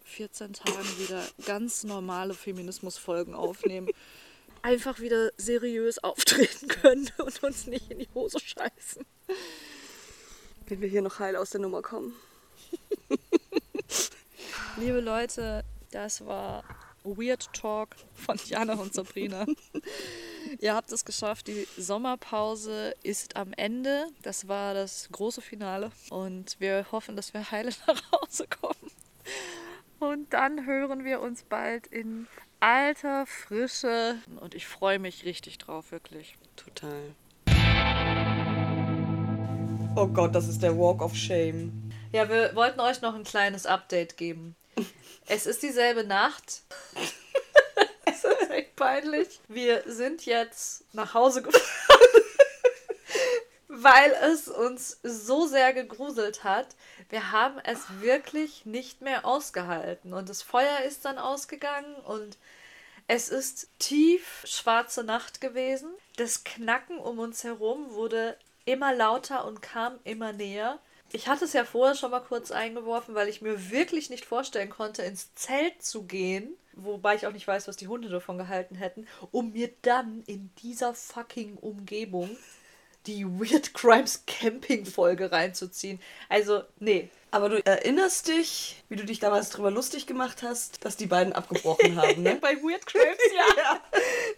14 Tagen wieder ganz normale Feminismusfolgen aufnehmen. [laughs] Einfach wieder seriös auftreten können und uns nicht in die Hose scheißen. Wenn wir hier noch heil aus der Nummer kommen. [laughs] Liebe Leute, das war Weird Talk von Jana und Sabrina. [laughs] Ihr habt es geschafft. Die Sommerpause ist am Ende. Das war das große Finale. Und wir hoffen, dass wir heile [laughs] nach Hause kommen. Und dann hören wir uns bald in alter Frische. Und ich freue mich richtig drauf, wirklich. Total. Oh Gott, das ist der Walk of Shame. Ja, wir wollten euch noch ein kleines Update geben. Es ist dieselbe Nacht. [laughs] es ist echt peinlich. Wir sind jetzt nach Hause gefahren, [laughs] weil es uns so sehr gegruselt hat. Wir haben es wirklich nicht mehr ausgehalten. Und das Feuer ist dann ausgegangen und es ist tief schwarze Nacht gewesen. Das Knacken um uns herum wurde immer lauter und kam immer näher. Ich hatte es ja vorher schon mal kurz eingeworfen, weil ich mir wirklich nicht vorstellen konnte, ins Zelt zu gehen, wobei ich auch nicht weiß, was die Hunde davon gehalten hätten, um mir dann in dieser fucking Umgebung die Weird [laughs] Crimes Camping Folge reinzuziehen. Also, nee. Aber du erinnerst dich, wie du dich damals drüber lustig gemacht hast, dass die beiden abgebrochen haben, ne? [laughs] Bei Weird Crimes, [laughs] ja.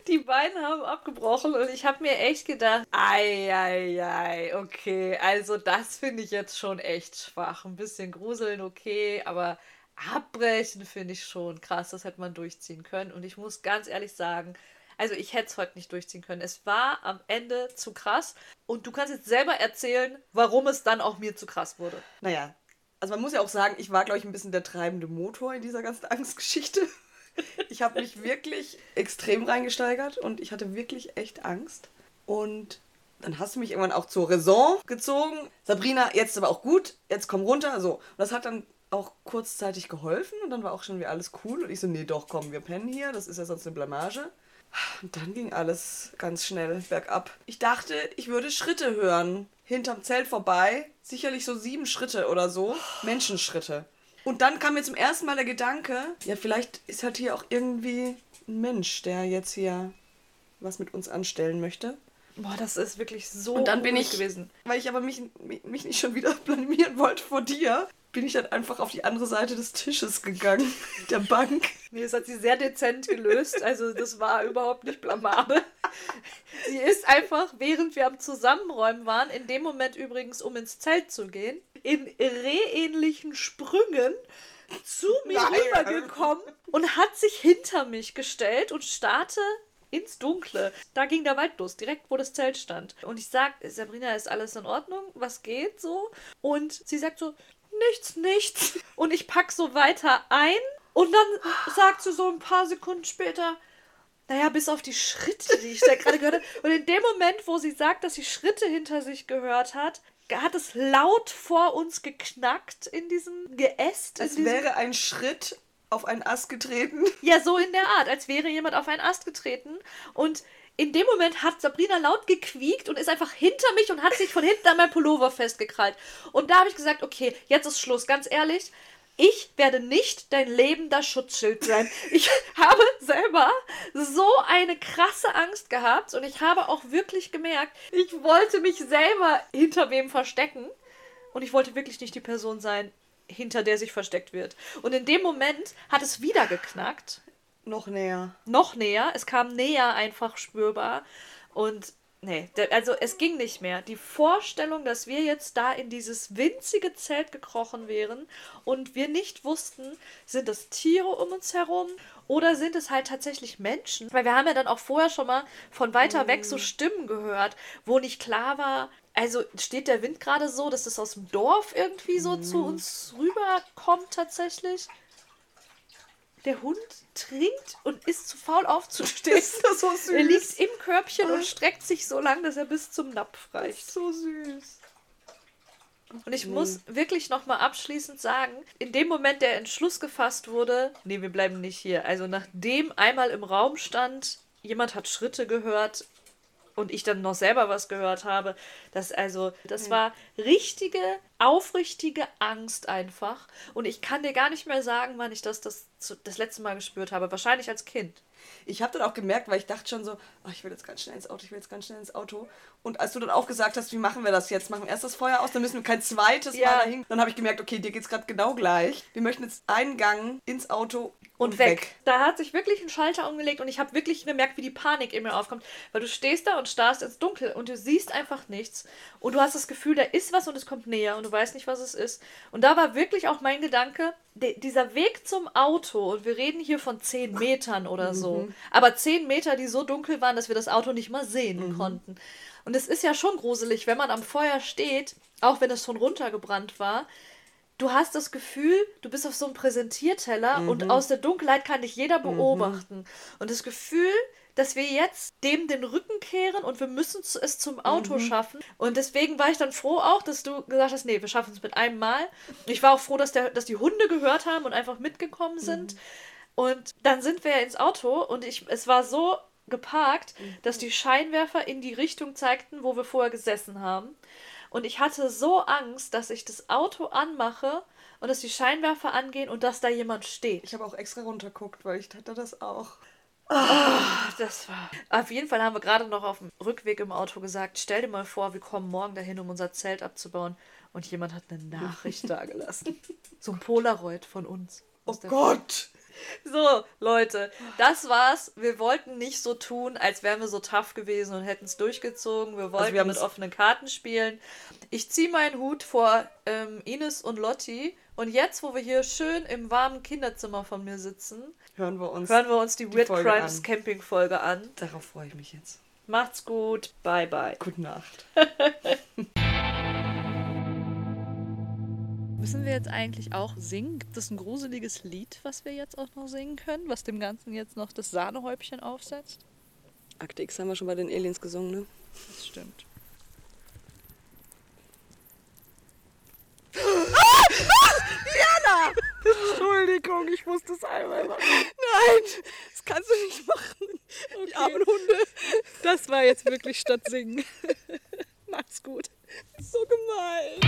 Die beiden haben abgebrochen und ich habe mir echt gedacht, ei, ei, ei, okay, also das finde ich jetzt schon echt schwach. Ein bisschen gruseln, okay, aber abbrechen finde ich schon krass, das hätte man durchziehen können. Und ich muss ganz ehrlich sagen, also ich hätte es heute nicht durchziehen können. Es war am Ende zu krass. Und du kannst jetzt selber erzählen, warum es dann auch mir zu krass wurde. Naja, also man muss ja auch sagen, ich war, glaube ich, ein bisschen der treibende Motor in dieser ganzen [laughs] Angstgeschichte. Ich habe mich wirklich extrem reingesteigert und ich hatte wirklich echt Angst. Und dann hast du mich irgendwann auch zur Raison gezogen. Sabrina, jetzt aber auch gut, jetzt komm runter. So. Und das hat dann auch kurzzeitig geholfen und dann war auch schon wieder alles cool. Und ich so, nee, doch, komm, wir pennen hier, das ist ja sonst eine Blamage. Und dann ging alles ganz schnell bergab. Ich dachte, ich würde Schritte hören. Hinterm Zelt vorbei. Sicherlich so sieben Schritte oder so. Menschenschritte. Und dann kam mir zum ersten Mal der Gedanke, ja, vielleicht ist halt hier auch irgendwie ein Mensch, der jetzt hier was mit uns anstellen möchte. Boah, das ist wirklich so Und dann bin ich, gewesen. weil ich aber mich, mich nicht schon wieder [laughs] blamieren wollte vor dir, bin ich dann einfach auf die andere Seite des Tisches gegangen, [laughs] der Bank. Nee, das hat sie sehr dezent gelöst. Also das war überhaupt nicht blamabel. Sie ist einfach, während wir am Zusammenräumen waren, in dem Moment übrigens, um ins Zelt zu gehen, in rehähnlichen Sprüngen zu mir Nein. rübergekommen und hat sich hinter mich gestellt und starrte ins Dunkle. Da ging der Wald los, direkt wo das Zelt stand. Und ich sag, Sabrina, ist alles in Ordnung? Was geht so? Und sie sagt so, nichts, nichts. Und ich pack so weiter ein und dann sagt sie so ein paar Sekunden später, naja, bis auf die Schritte, die ich da gerade gehört habe. Und in dem Moment, wo sie sagt, dass sie Schritte hinter sich gehört hat, hat es laut vor uns geknackt in diesem Geäst. Es diesem wäre ein Schritt auf einen Ast getreten. ja, so in der Art, als wäre jemand auf einen Ast getreten. Und in dem Moment hat Sabrina laut gequiekt und ist einfach hinter mich und hat sich von hinten an mein Pullover festgekrallt. Und da habe ich gesagt, okay, jetzt ist Schluss, ganz ehrlich. Ich werde nicht dein lebender Schutzschild sein. Ich [laughs] habe selber so eine krasse Angst gehabt und ich habe auch wirklich gemerkt, ich wollte mich selber hinter wem verstecken und ich wollte wirklich nicht die Person sein, hinter der sich versteckt wird. Und in dem Moment hat es wieder geknackt Noch näher. noch näher. Es kam näher einfach spürbar. Und nee, also es ging nicht mehr. Die Vorstellung, dass wir jetzt da in dieses winzige Zelt gekrochen wären und wir nicht wussten, sind das Tiere um uns herum Oder sind es halt tatsächlich Menschen? Weil wir haben ja dann auch vorher schon mal von weiter weg so Stimmen gehört, wo nicht klar war, also steht der Wind gerade so, dass das aus dem Dorf irgendwie so zu uns rüberkommt tatsächlich. Der Hund trinkt und ist zu faul aufzustehen. Ist das so süß? Er liegt im Körbchen und streckt sich so lang, dass er bis zum Napf reicht. so süß. Und ich muss wirklich nochmal abschließend sagen, in dem Moment der Entschluss gefasst wurde, nee, wir bleiben nicht hier. Also nachdem einmal im Raum stand, jemand hat Schritte gehört und ich dann noch selber was gehört habe, das also, das war richtige, aufrichtige Angst einfach. Und ich kann dir gar nicht mehr sagen, wann ich das das, das letzte Mal gespürt habe. Wahrscheinlich als Kind. Ich habe dann auch gemerkt, weil ich dachte schon so, ach, ich will jetzt ganz schnell ins Auto, ich will jetzt ganz schnell ins Auto. Und als du dann auch gesagt hast, wie machen wir das jetzt? Machen wir erst das Feuer aus, dann müssen wir kein zweites Ja. Mal dahin. Dann habe ich gemerkt, okay, dir geht's gerade genau gleich. Wir möchten jetzt einen Gang ins Auto und weg. Da hat sich wirklich ein Schalter umgelegt und ich habe wirklich gemerkt, wie die Panik in mir aufkommt. Weil du stehst da und starrst ins Dunkel und du siehst einfach nichts. Und du hast das Gefühl, da ist was und es kommt näher und du weißt nicht, was es ist. Und da war wirklich auch mein Gedanke, dieser Weg zum Auto, und wir reden hier von 10 Metern oder so, aber 10 Meter, die so dunkel waren, dass wir das Auto nicht mal sehen konnten. Und es ist ja schon gruselig, wenn man am Feuer steht, auch wenn es schon runtergebrannt war, du hast das Gefühl, du bist auf so einem Präsentierteller und aus der Dunkelheit kann dich jeder beobachten. Und das Gefühl, dass wir jetzt dem den Rücken kehren und wir müssen es zum Auto schaffen. Und deswegen war ich dann froh auch, dass du gesagt hast, nee, wir schaffen es mit einem Mal. Ich war auch froh, dass, der, dass die Hunde gehört haben und einfach mitgekommen sind. Und dann sind wir ins Auto und ich, es war so geparkt, dass die Scheinwerfer in die Richtung zeigten, wo wir vorher gesessen haben. Und ich hatte so Angst, dass ich das Auto anmache und dass die Scheinwerfer angehen und dass da jemand steht. Ich habe auch extra runterguckt, weil ich hatte das auch. Das war. Auf jeden Fall haben wir gerade noch auf dem Rückweg im Auto gesagt: Stell dir mal vor, wir kommen morgen dahin, um unser Zelt abzubauen. Und jemand hat eine Nachricht dagelassen. [laughs] So ein Polaroid von uns. Oh Gott! So, Leute, das war's. Wir wollten nicht so tun, als wären wir so tough gewesen und hätten es durchgezogen. Wir wollten wir haben mit offenen Karten spielen. Ich ziehe meinen Hut vor ähm, Ines und Lotti. Und jetzt, wo wir hier schön im warmen Kinderzimmer von mir sitzen, Hören wir uns. hören wir uns die, Weird Folge Crimes an. Camping Folge an. Darauf freue ich mich jetzt. Macht's gut. Bye, bye. Gute Nacht. [laughs] Müssen wir jetzt eigentlich auch singen? Gibt es ein gruseliges Lied, was wir jetzt auch noch singen können, was dem Ganzen jetzt noch das Sahnehäubchen aufsetzt? Akte X haben wir schon bei den Aliens gesungen, ne? Das stimmt. [laughs] Entschuldigung, ich muss das einmal machen. Nein, das kannst du nicht machen. Die armen Hunde. Das war jetzt wirklich statt singen. [laughs] Macht's gut. So gemein.